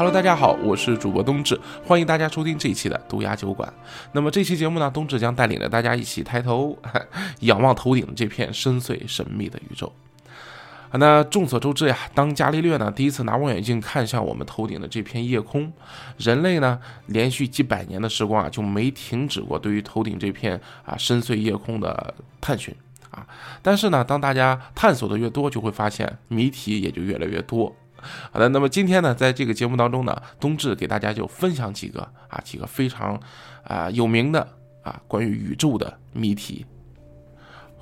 Hello，大家好，我是主播冬至，欢迎大家收听这一期的毒牙酒馆。那么这期节目呢，冬至将带领着大家一起抬头 仰望头顶这片深邃神秘的宇宙。那众所周知呀，当伽利略呢第一次拿望远镜看向我们头顶的这片夜空，人类呢连续几百年的时光啊就没停止过对于头顶这片啊深邃夜空的探寻啊。但是呢，当大家探索的越多，就会发现谜题也就越来越多。好的，那么今天呢，在这个节目当中呢，冬至给大家就分享几个啊几个非常啊有名的啊关于宇宙的谜题。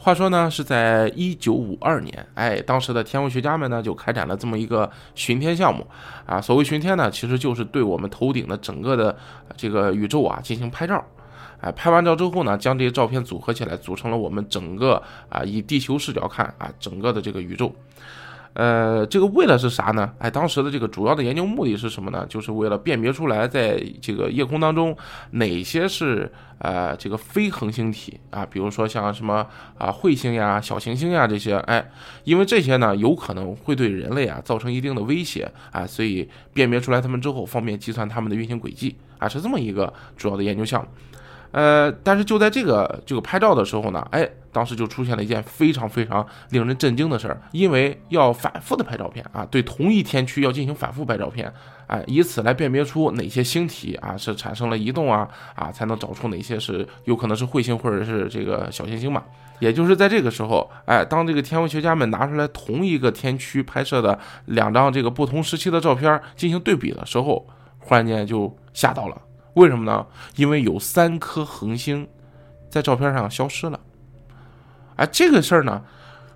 话说呢，是在一九五二年，哎，当时的天文学家们呢就开展了这么一个巡天项目啊。所谓巡天呢，其实就是对我们头顶的整个的这个宇宙啊进行拍照。哎，拍完照之后呢，将这些照片组合起来，组成了我们整个啊以地球视角看啊整个的这个宇宙。呃，这个为了是啥呢？哎，当时的这个主要的研究目的是什么呢？就是为了辨别出来，在这个夜空当中哪些是呃这个非恒星体啊，比如说像什么啊彗星呀、小行星呀这些，哎，因为这些呢有可能会对人类啊造成一定的威胁啊，所以辨别出来它们之后，方便计算它们的运行轨迹啊，是这么一个主要的研究项目。呃，但是就在这个这个拍照的时候呢，哎，当时就出现了一件非常非常令人震惊的事儿，因为要反复的拍照片啊，对同一天区要进行反复拍照片，哎，以此来辨别出哪些星体啊是产生了移动啊啊，才能找出哪些是有可能是彗星或者是这个小行星嘛。也就是在这个时候，哎，当这个天文学家们拿出来同一个天区拍摄的两张这个不同时期的照片进行对比的时候，忽然间就吓到了。为什么呢？因为有三颗恒星在照片上消失了。哎，这个事儿呢，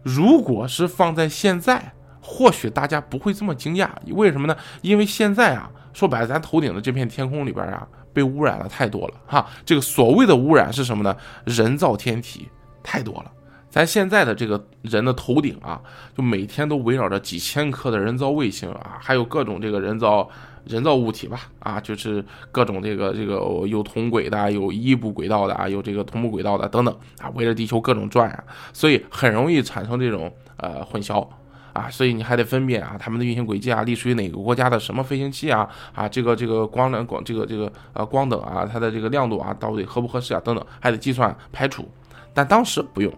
如果是放在现在，或许大家不会这么惊讶。为什么呢？因为现在啊，说白了，咱头顶的这片天空里边啊，被污染了太多了哈。这个所谓的污染是什么呢？人造天体太多了。咱现在的这个人的头顶啊，就每天都围绕着几千颗的人造卫星啊，还有各种这个人造。人造物体吧，啊，就是各种这个这个有同轨的，有异步轨道的啊，有这个同步轨道的等等啊，围着地球各种转啊，所以很容易产生这种呃混淆啊，所以你还得分辨啊，他们的运行轨迹啊，隶属于哪个国家的什么飞行器啊，啊，这个这个光能光这个这个呃光等啊，它的这个亮度啊，到底合不合适啊，等等，还得计算排除，但当时不用，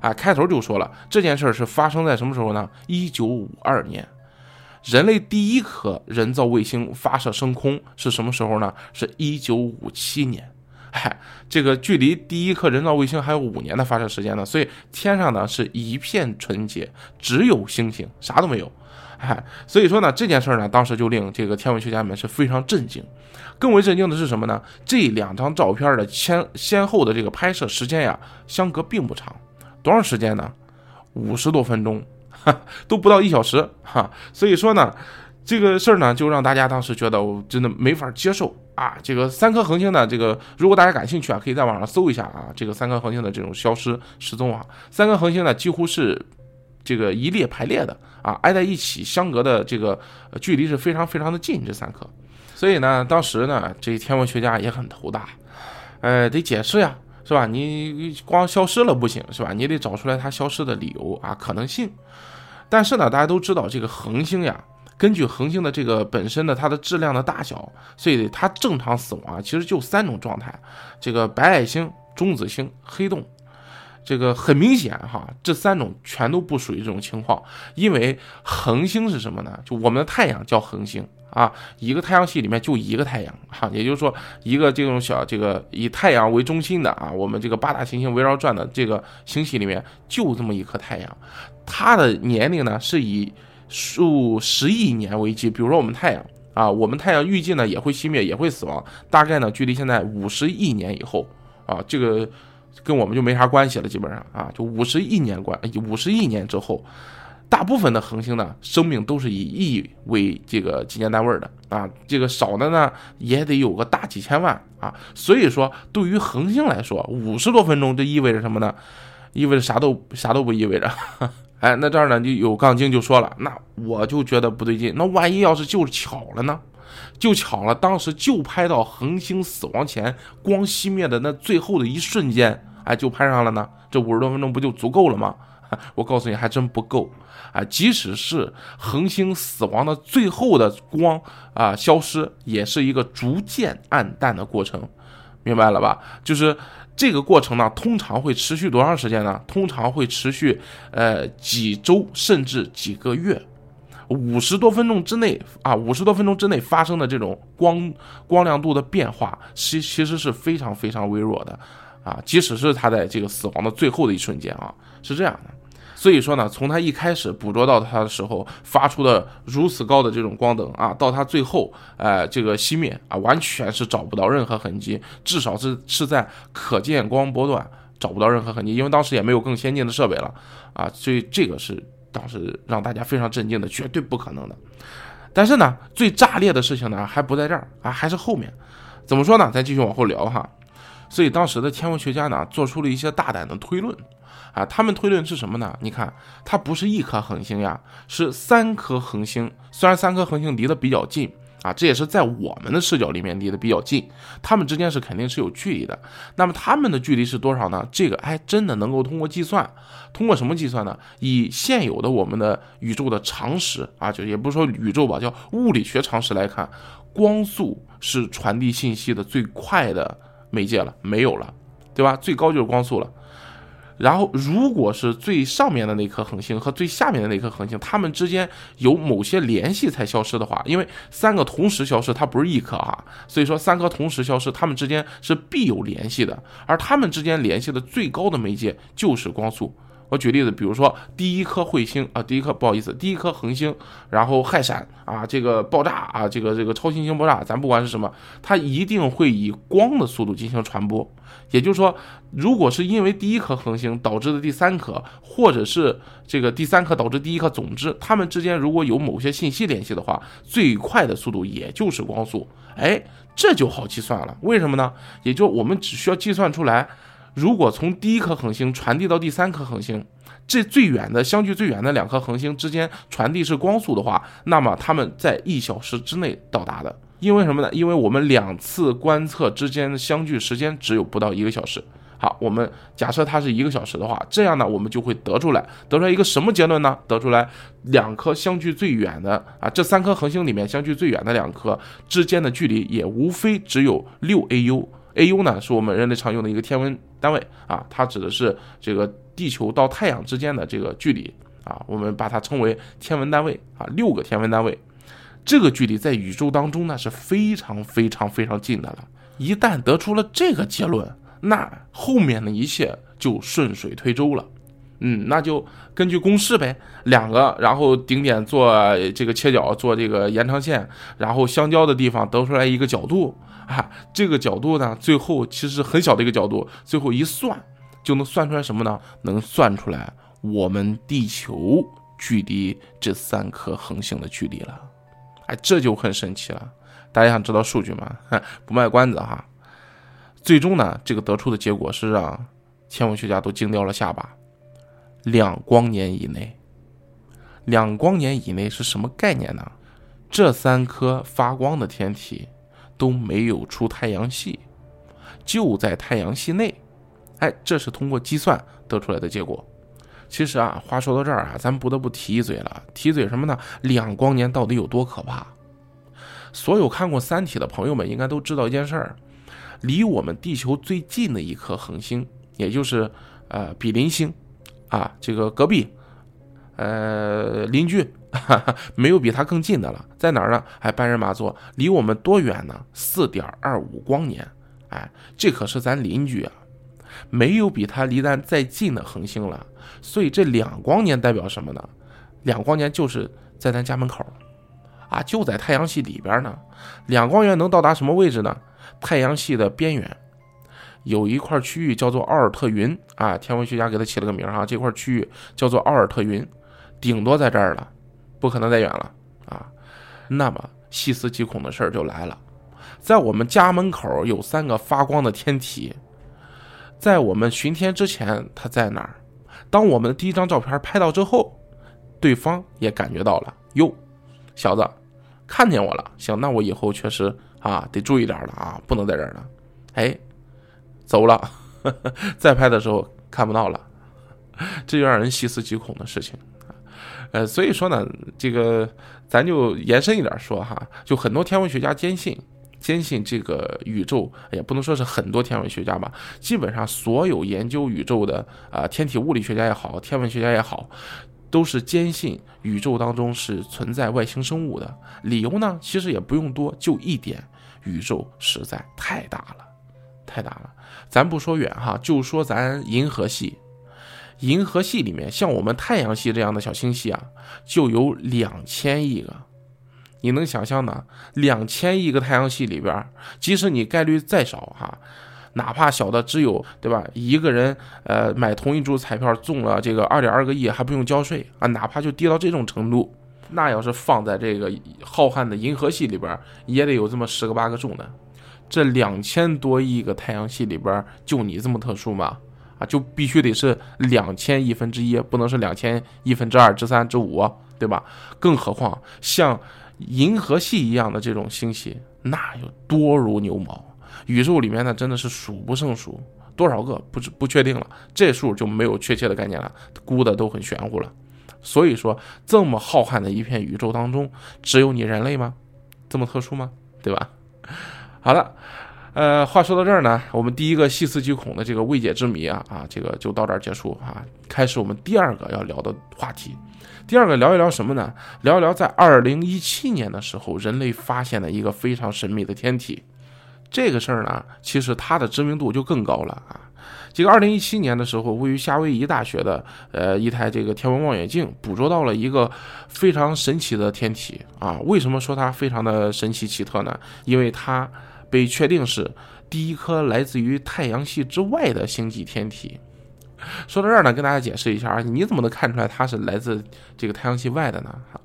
啊，开头就说了这件事儿是发生在什么时候呢？一九五二年。人类第一颗人造卫星发射升空是什么时候呢？是一九五七年。嗨，这个距离第一颗人造卫星还有五年的发射时间呢，所以天上呢是一片纯洁，只有星星，啥都没有。嗨，所以说呢，这件事呢，当时就令这个天文学家们是非常震惊。更为震惊的是什么呢？这两张照片的先先后的这个拍摄时间呀，相隔并不长，多长时间呢？五十多分钟。都不到一小时哈，所以说呢，这个事儿呢，就让大家当时觉得我真的没法接受啊。这个三颗恒星呢，这个如果大家感兴趣啊，可以在网上搜一下啊，这个三颗恒星的这种消失失踪啊，三颗恒星呢几乎是这个一列排列的啊，挨在一起，相隔的这个距离是非常非常的近，这三颗。所以呢，当时呢，这天文学家也很头大，呃，得解释呀，是吧？你光消失了不行，是吧？你得找出来它消失的理由啊，可能性。但是呢，大家都知道这个恒星呀，根据恒星的这个本身的它的质量的大小，所以它正常死亡啊，其实就三种状态：这个白矮星、中子星、黑洞。这个很明显哈，这三种全都不属于这种情况。因为恒星是什么呢？就我们的太阳叫恒星啊，一个太阳系里面就一个太阳哈，也就是说，一个这种小这个以太阳为中心的啊，我们这个八大行星围绕转的这个星系里面就这么一颗太阳。它的年龄呢是以数十亿年为计，比如说我们太阳啊，我们太阳预计呢也会熄灭，也会死亡，大概呢距离现在五十亿年以后啊，这个跟我们就没啥关系了，基本上啊，就五十亿年关，五十亿年之后，大部分的恒星呢生命都是以亿为这个纪念单位的啊，这个少的呢也得有个大几千万啊，所以说对于恒星来说，五十多分钟这意味着什么呢？意味着啥都啥都不意味着。哎，那这儿呢就有杠精就说了，那我就觉得不对劲。那万一要是就是巧了呢？就巧了，当时就拍到恒星死亡前光熄灭的那最后的一瞬间，哎，就拍上了呢。这五十多分钟不就足够了吗？我告诉你，还真不够啊！即使是恒星死亡的最后的光啊消失，也是一个逐渐暗淡的过程，明白了吧？就是这个过程呢，通常会持续多长时间呢？通常会持续呃几周甚至几个月，五十多分钟之内啊，五十多分钟之内发生的这种光光亮度的变化，其其实是非常非常微弱的。啊，即使是他在这个死亡的最后的一瞬间啊，是这样的。所以说呢，从他一开始捕捉到他的时候发出的如此高的这种光灯啊，到他最后呃这个熄灭啊，完全是找不到任何痕迹，至少是是在可见光波段找不到任何痕迹，因为当时也没有更先进的设备了啊，所以这个是当时让大家非常震惊的，绝对不可能的。但是呢，最炸裂的事情呢还不在这儿啊，还是后面。怎么说呢？咱继续往后聊哈。所以当时的天文学家呢，做出了一些大胆的推论，啊，他们推论是什么呢？你看，它不是一颗恒星呀，是三颗恒星。虽然三颗恒星离得比较近啊，这也是在我们的视角里面离得比较近，它们之间是肯定是有距离的。那么它们的距离是多少呢？这个还真的能够通过计算，通过什么计算呢？以现有的我们的宇宙的常识啊，就也不是说宇宙吧，叫物理学常识来看，光速是传递信息的最快的。媒介了，没有了，对吧？最高就是光速了。然后，如果是最上面的那颗恒星和最下面的那颗恒星，它们之间有某些联系才消失的话，因为三个同时消失，它不是一颗啊，所以说三颗同时消失，它们之间是必有联系的。而它们之间联系的最高的媒介就是光速。我举例子，比如说第一颗彗星啊，第一颗不好意思，第一颗恒星，然后氦闪啊，这个爆炸啊，这个这个超新星爆炸，咱不管是什么，它一定会以光的速度进行传播。也就是说，如果是因为第一颗恒星导致的第三颗，或者是这个第三颗导致第一颗，总之它们之间如果有某些信息联系的话，最快的速度也就是光速。哎，这就好计算了。为什么呢？也就我们只需要计算出来。如果从第一颗恒星传递到第三颗恒星，这最远的相距最远的两颗恒星之间传递是光速的话，那么它们在一小时之内到达的。因为什么呢？因为我们两次观测之间的相距时间只有不到一个小时。好，我们假设它是一个小时的话，这样呢，我们就会得出来，得出来一个什么结论呢？得出来两颗相距最远的啊，这三颗恒星里面相距最远的两颗之间的距离也无非只有六 AU。AU 呢，是我们人类常用的一个天文单位啊，它指的是这个地球到太阳之间的这个距离啊，我们把它称为天文单位啊，六个天文单位。这个距离在宇宙当中呢是非常非常非常近的了。一旦得出了这个结论，那后面的一切就顺水推舟了。嗯，那就根据公式呗，两个，然后顶点做这个切角，做这个延长线，然后相交的地方得出来一个角度。啊，这个角度呢，最后其实很小的一个角度，最后一算就能算出来什么呢？能算出来我们地球距离这三颗恒星的距离了。哎，这就很神奇了。大家想知道数据吗？不卖关子哈。最终呢，这个得出的结果是让天文学家都惊掉了下巴。两光年以内，两光年以内是什么概念呢？这三颗发光的天体。都没有出太阳系，就在太阳系内，哎，这是通过计算得出来的结果。其实啊，话说到这儿啊，咱不得不提一嘴了，提嘴什么呢？两光年到底有多可怕？所有看过《三体》的朋友们应该都知道一件事儿：离我们地球最近的一颗恒星，也就是呃比邻星啊，这个隔壁，呃邻居。哈哈没有比它更近的了，在哪儿呢？还半人马座，离我们多远呢？四点二五光年。哎，这可是咱邻居啊，没有比它离咱再近的恒星了。所以这两光年代表什么呢？两光年就是在咱家门口，啊，就在太阳系里边呢。两光年能到达什么位置呢？太阳系的边缘，有一块区域叫做奥尔特云啊，天文学家给它起了个名啊，这块区域叫做奥尔特云，顶多在这儿了。不可能再远了啊！那么细思极恐的事儿就来了，在我们家门口有三个发光的天体，在我们巡天之前，它在哪儿？当我们的第一张照片拍到之后，对方也感觉到了，哟，小子，看见我了。行，那我以后确实啊得注意点了啊，不能在这儿了。哎，走了，再拍的时候看不到了，这就让人细思极恐的事情。呃，所以说呢，这个咱就延伸一点说哈，就很多天文学家坚信，坚信这个宇宙也不能说是很多天文学家吧，基本上所有研究宇宙的啊，天体物理学家也好，天文学家也好，都是坚信宇宙当中是存在外星生物的。理由呢，其实也不用多，就一点，宇宙实在太大了，太大了。咱不说远哈，就说咱银河系。银河系里面，像我们太阳系这样的小星系啊，就有两千亿个。你能想象呢？两千亿个太阳系里边，即使你概率再少哈，哪怕小的只有对吧？一个人呃买同一注彩票中了这个二点二个亿还不用交税啊，哪怕就低到这种程度，那要是放在这个浩瀚的银河系里边，也得有这么十个八个中的。这两千多亿个太阳系里边，就你这么特殊吗？啊就必须得是两千亿分之一，不能是两千亿分之二、之三、之五，对吧？更何况像银河系一样的这种星系，那有多如牛毛。宇宙里面呢，真的是数不胜数，多少个不知不确定了，这数就没有确切的概念了，估的都很玄乎了。所以说，这么浩瀚的一片宇宙当中，只有你人类吗？这么特殊吗？对吧？好了。呃，话说到这儿呢，我们第一个细思极恐的这个未解之谜啊啊，这个就到这儿结束啊。开始我们第二个要聊的话题，第二个聊一聊什么呢？聊一聊在二零一七年的时候，人类发现了一个非常神秘的天体。这个事儿呢，其实它的知名度就更高了啊。这个二零一七年的时候，位于夏威夷大学的呃一台这个天文望远镜捕捉到了一个非常神奇的天体啊。为什么说它非常的神奇奇特呢？因为它。被确定是第一颗来自于太阳系之外的星际天体。说到这儿呢，跟大家解释一下啊，你怎么能看出来它是来自这个太阳系外的呢？哈，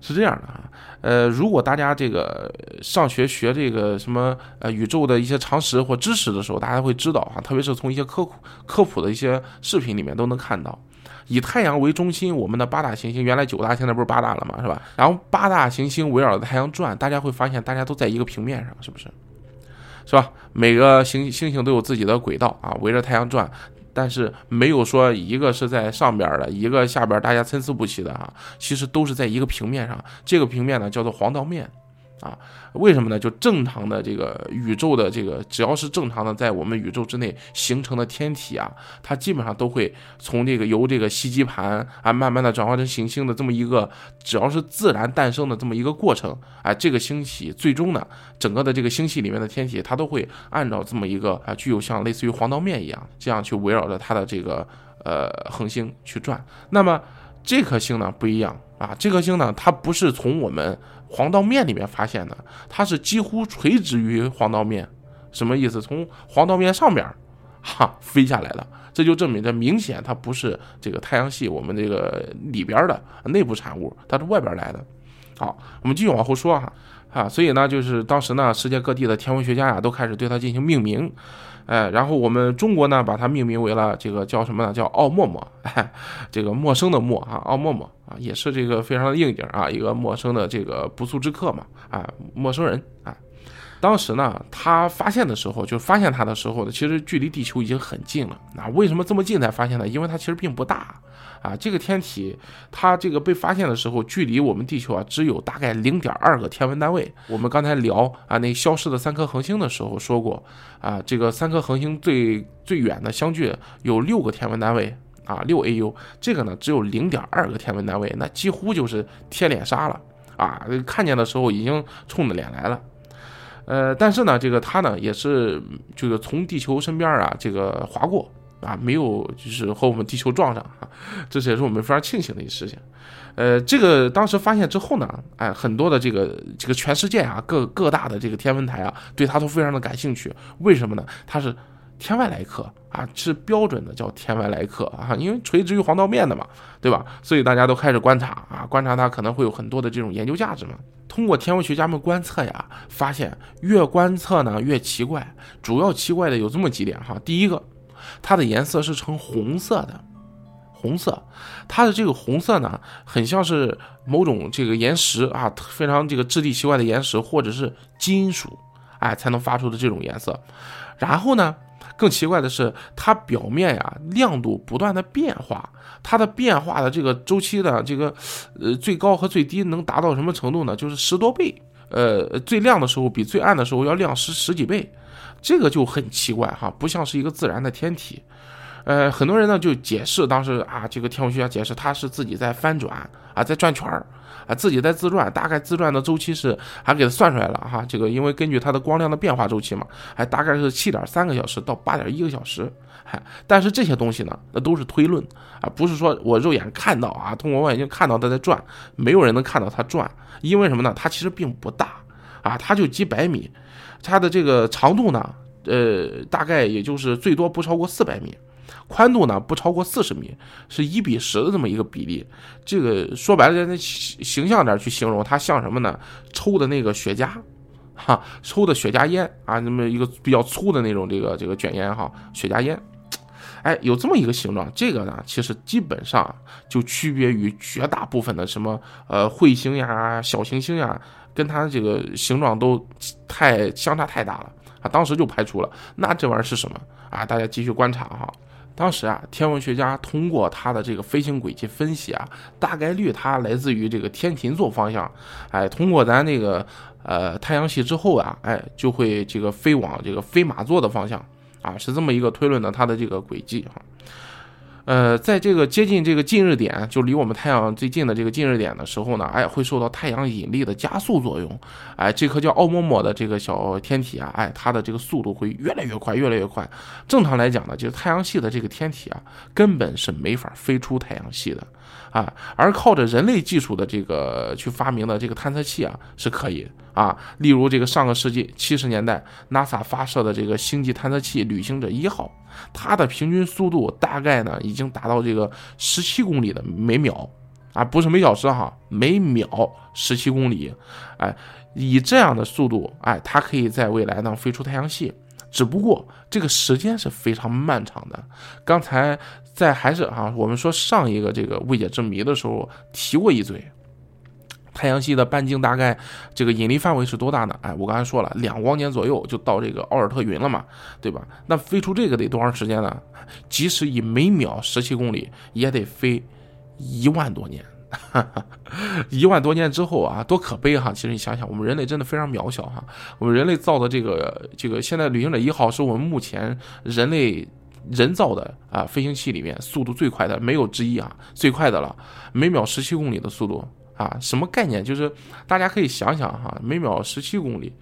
是这样的啊，呃，如果大家这个上学学这个什么呃宇宙的一些常识或知识的时候，大家会知道哈，特别是从一些科普科普的一些视频里面都能看到，以太阳为中心，我们的八大行星原来九大，现在不是八大了嘛，是吧？然后八大行星围绕着太阳转，大家会发现大家都在一个平面上，是不是？是吧？每个星星星都有自己的轨道啊，围着太阳转，但是没有说一个是在上边的，一个下边，大家参差不齐的啊。其实都是在一个平面上，这个平面呢叫做黄道面。啊，为什么呢？就正常的这个宇宙的这个，只要是正常的在我们宇宙之内形成的天体啊，它基本上都会从这个由这个吸积盘啊，慢慢的转化成行星的这么一个，只要是自然诞生的这么一个过程，哎，这个星系最终呢，整个的这个星系里面的天体，它都会按照这么一个啊，具有像类似于黄道面一样，这样去围绕着它的这个呃恒星去转。那么这颗星呢不一样啊，这颗星呢，它不是从我们。黄道面里面发现的，它是几乎垂直于黄道面，什么意思？从黄道面上边，哈飞下来的，这就证明这明显它不是这个太阳系我们这个里边的内部产物，它是外边来的。好，我们继续往后说哈，啊所以呢，就是当时呢，世界各地的天文学家呀，都开始对它进行命名。哎，然后我们中国呢，把它命名为了这个叫什么呢？叫奥陌陌，这个陌生的陌啊，奥陌陌啊，也是这个非常的应景啊，一个陌生的这个不速之客嘛，啊，陌生人啊。当时呢，他发现的时候，就发现他的时候呢，其实距离地球已经很近了。那为什么这么近才发现呢？因为它其实并不大。啊，这个天体它这个被发现的时候，距离我们地球啊只有大概零点二个天文单位。我们刚才聊啊那消失的三颗恒星的时候说过，啊这个三颗恒星最最远的相距有六个天文单位啊六 AU，这个呢只有零点二个天文单位，那几乎就是贴脸杀了啊！看见的时候已经冲着脸来了，呃，但是呢这个它呢也是就是从地球身边啊这个划过。啊，没有，就是和我们地球撞上啊，这也是我们非常庆幸的一事情。呃，这个当时发现之后呢，哎，很多的这个这个全世界啊，各各大的这个天文台啊，对它都非常的感兴趣。为什么呢？它是天外来客啊，是标准的叫天外来客啊，因为垂直于黄道面的嘛，对吧？所以大家都开始观察啊，观察它可能会有很多的这种研究价值嘛。通过天文学家们观测呀，发现越观测呢越奇怪，主要奇怪的有这么几点哈。第一个。它的颜色是呈红色的，红色，它的这个红色呢，很像是某种这个岩石啊，非常这个质地奇怪的岩石或者是金属，哎，才能发出的这种颜色。然后呢，更奇怪的是，它表面呀亮度不断的变化，它的变化的这个周期的这个呃最高和最低能达到什么程度呢？就是十多倍，呃，最亮的时候比最暗的时候要亮十十几倍，这个就很奇怪哈，不像是一个自然的天体。呃，很多人呢就解释，当时啊，这个天文学家解释，它是自己在翻转啊，在转圈儿啊，自己在自转，大概自转的周期是还给它算出来了哈。这个因为根据它的光亮的变化周期嘛，还大概是七点三个小时到八点一个小时。但是这些东西呢，那都是推论啊，不是说我肉眼看到啊，通过望远镜看到它在转，没有人能看到它转，因为什么呢？它其实并不大啊，它就几百米，它的这个长度呢，呃，大概也就是最多不超过四百米。宽度呢不超过四十米，是一比十的这么一个比例。这个说白了，那形象点去形容，它像什么呢？抽的那个雪茄，哈，抽的雪茄烟啊，那么一个比较粗的那种这个这个卷烟哈，雪茄烟。哎，有这么一个形状。这个呢，其实基本上就区别于绝大部分的什么呃彗星呀、小行星呀，跟它这个形状都太相差太大了啊。当时就排除了。那这玩意儿是什么啊？大家继续观察哈。当时啊，天文学家通过它的这个飞行轨迹分析啊，大概率它来自于这个天琴座方向，哎，通过咱那个呃太阳系之后啊，哎，就会这个飞往这个飞马座的方向啊，是这么一个推论的它的这个轨迹哈。呃，在这个接近这个近日点，就离我们太阳最近的这个近日点的时候呢，哎，会受到太阳引力的加速作用，哎，这颗叫奥陌陌的这个小天体啊，哎，它的这个速度会越来越快，越来越快。正常来讲呢，就是太阳系的这个天体啊，根本是没法飞出太阳系的。啊，而靠着人类技术的这个去发明的这个探测器啊，是可以啊。例如这个上个世纪七十年代，NASA 发射的这个星际探测器旅行者一号，它的平均速度大概呢已经达到这个十七公里的每秒啊，不是每小时哈，每秒十七公里。哎，以这样的速度，哎，它可以在未来呢飞出太阳系。只不过这个时间是非常漫长的。刚才在还是哈，我们说上一个这个未解之谜的时候提过一嘴，太阳系的半径大概这个引力范围是多大呢？哎，我刚才说了，两光年左右就到这个奥尔特云了嘛，对吧？那飞出这个得多长时间呢？即使以每秒十七公里，也得飞一万多年。一万多年之后啊，多可悲哈！其实你想想，我们人类真的非常渺小哈。我们人类造的这个这个，现在旅行者一号是我们目前人类人造的啊飞行器里面速度最快的，没有之一啊，最快的了，每秒十七公里的速度啊，什么概念？就是大家可以想想哈，每秒十七公里。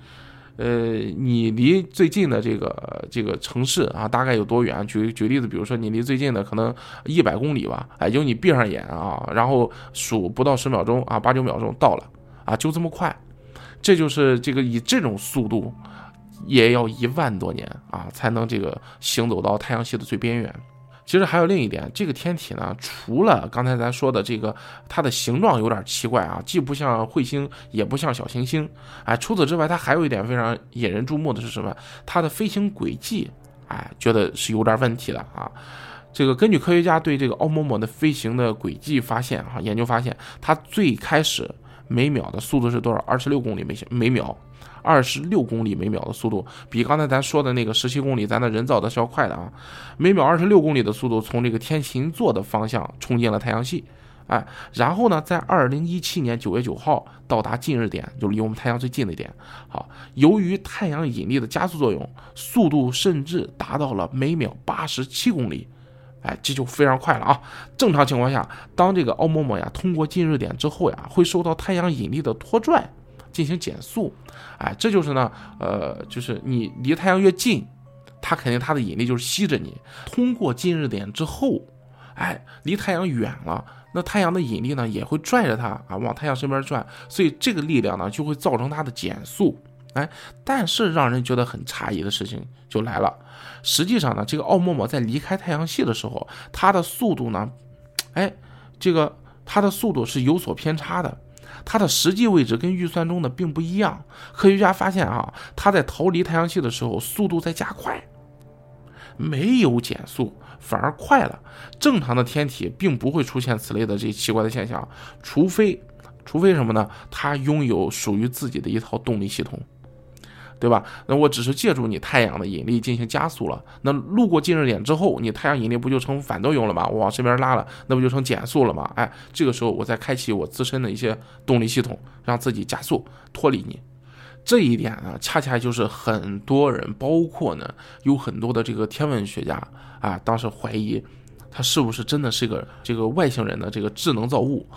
呃，你离最近的这个这个城市啊，大概有多远？举举例子，比如说你离最近的可能一百公里吧，哎，就你闭上眼啊，然后数不到十秒钟啊，八九秒钟到了啊，就这么快。这就是这个以这种速度，也要一万多年啊，才能这个行走到太阳系的最边缘。其实还有另一点，这个天体呢，除了刚才咱说的这个，它的形状有点奇怪啊，既不像彗星，也不像小行星，哎，除此之外，它还有一点非常引人注目的是什么？它的飞行轨迹，哎，觉得是有点问题的啊。这个根据科学家对这个奥莫莫的飞行的轨迹发现，哈，研究发现，它最开始每秒的速度是多少？二十六公里每每秒。二十六公里每秒的速度，比刚才咱说的那个十七公里，咱的人造的是要快的啊！每秒二十六公里的速度，从这个天琴座的方向冲进了太阳系，哎，然后呢，在二零一七年九月九号到达近日点，就离我们太阳最近的点。好，由于太阳引力的加速作用，速度甚至达到了每秒八十七公里，哎，这就非常快了啊！正常情况下，当这个奥莫莫呀通过近日点之后呀，会受到太阳引力的拖拽。进行减速，哎，这就是呢，呃，就是你离太阳越近，它肯定它的引力就是吸着你。通过近日点之后，哎，离太阳远了，那太阳的引力呢也会拽着它啊往太阳身边转，所以这个力量呢就会造成它的减速。哎，但是让人觉得很诧异的事情就来了，实际上呢，这个奥陌陌在离开太阳系的时候，它的速度呢，哎，这个它的速度是有所偏差的。它的实际位置跟预算中的并不一样。科学家发现啊，它在逃离太阳系的时候，速度在加快，没有减速，反而快了。正常的天体并不会出现此类的这些奇怪的现象，除非，除非什么呢？它拥有属于自己的一套动力系统。对吧？那我只是借助你太阳的引力进行加速了。那路过近日点之后，你太阳引力不就成反作用了吗？我往这边拉了，那不就成减速了吗？哎，这个时候我再开启我自身的一些动力系统，让自己加速脱离你。这一点呢，恰恰就是很多人，包括呢有很多的这个天文学家啊，当时怀疑。它是不是真的是个这个外星人的这个智能造物？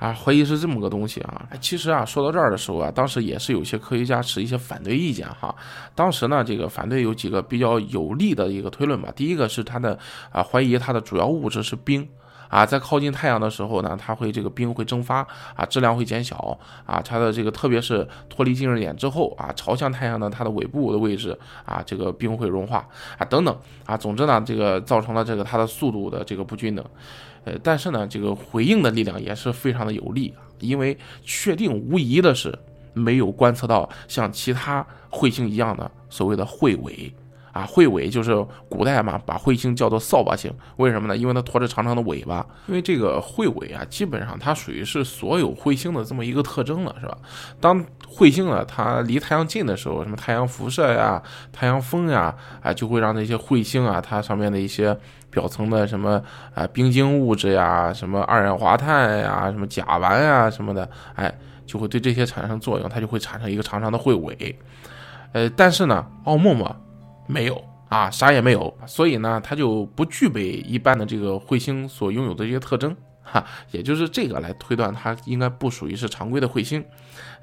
啊，怀疑是这么个东西啊。其实啊，说到这儿的时候啊，当时也是有些科学家持一些反对意见哈。当时呢，这个反对有几个比较有力的一个推论吧。第一个是他的啊，怀疑它的主要物质是冰。啊，在靠近太阳的时候呢，它会这个冰会蒸发啊，质量会减小啊，它的这个特别是脱离近日点之后啊，朝向太阳的它的尾部的位置啊，这个冰会融化啊，等等啊，总之呢，这个造成了这个它的速度的这个不均等，呃，但是呢，这个回应的力量也是非常的有力，因为确定无疑的是没有观测到像其他彗星一样的所谓的彗尾。啊，彗尾就是古代嘛，把彗星叫做扫把星，为什么呢？因为它拖着长长的尾巴。因为这个彗尾啊，基本上它属于是所有彗星的这么一个特征了，是吧？当彗星啊，它离太阳近的时候，什么太阳辐射呀、太阳风呀，啊，就会让那些彗星啊，它上面的一些表层的什么啊冰晶物质呀、什么二氧化碳呀、什么甲烷呀什么的，哎，就会对这些产生作用，它就会产生一个长长的彗尾。呃，但是呢，奥莫莫。没有啊，啥也没有，所以呢，它就不具备一般的这个彗星所拥有的这些特征，哈，也就是这个来推断它应该不属于是常规的彗星，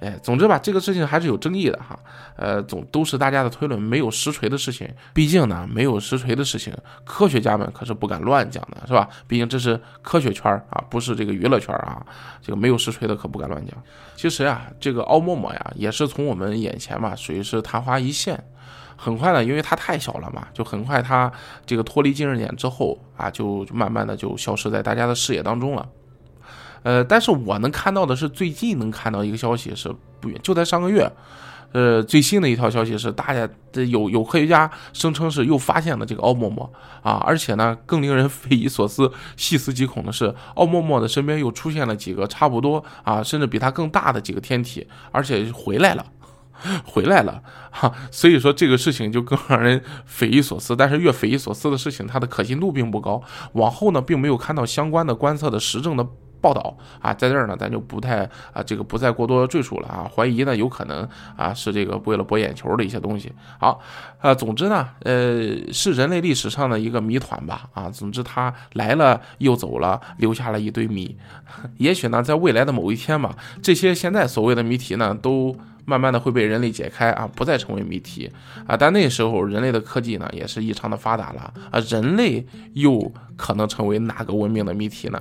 哎，总之吧，这个事情还是有争议的哈，呃，总都是大家的推论，没有实锤的事情，毕竟呢，没有实锤的事情，科学家们可是不敢乱讲的，是吧？毕竟这是科学圈啊，不是这个娱乐圈啊，这个没有实锤的可不敢乱讲。其实呀，这个奥陌陌呀，也是从我们眼前嘛，属于是昙花一现。很快呢，因为它太小了嘛，就很快它这个脱离近日点之后啊，就慢慢的就消失在大家的视野当中了。呃，但是我能看到的是最近能看到一个消息是不远，就在上个月，呃，最新的一条消息是大家这有有科学家声称是又发现了这个奥陌陌啊，而且呢更令人匪夷所思、细思极恐的是，奥陌陌的身边又出现了几个差不多啊，甚至比它更大的几个天体，而且回来了。回来了哈，所以说这个事情就更让人匪夷所思。但是越匪夷所思的事情，它的可信度并不高。往后呢，并没有看到相关的观测的实证的报道啊，在这儿呢，咱就不太啊，这个不再过多赘述了啊。怀疑呢，有可能啊是这个为了博眼球的一些东西。好，啊，总之呢，呃，是人类历史上的一个谜团吧啊。总之，它来了又走了，留下了一堆谜。也许呢，在未来的某一天吧，这些现在所谓的谜题呢，都。慢慢的会被人类解开啊，不再成为谜题啊。但那时候人类的科技呢，也是异常的发达了啊。人类又可能成为哪个文明的谜题呢？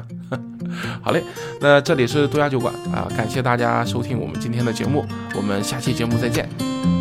好嘞，那这里是杜家酒馆啊，感谢大家收听我们今天的节目，我们下期节目再见。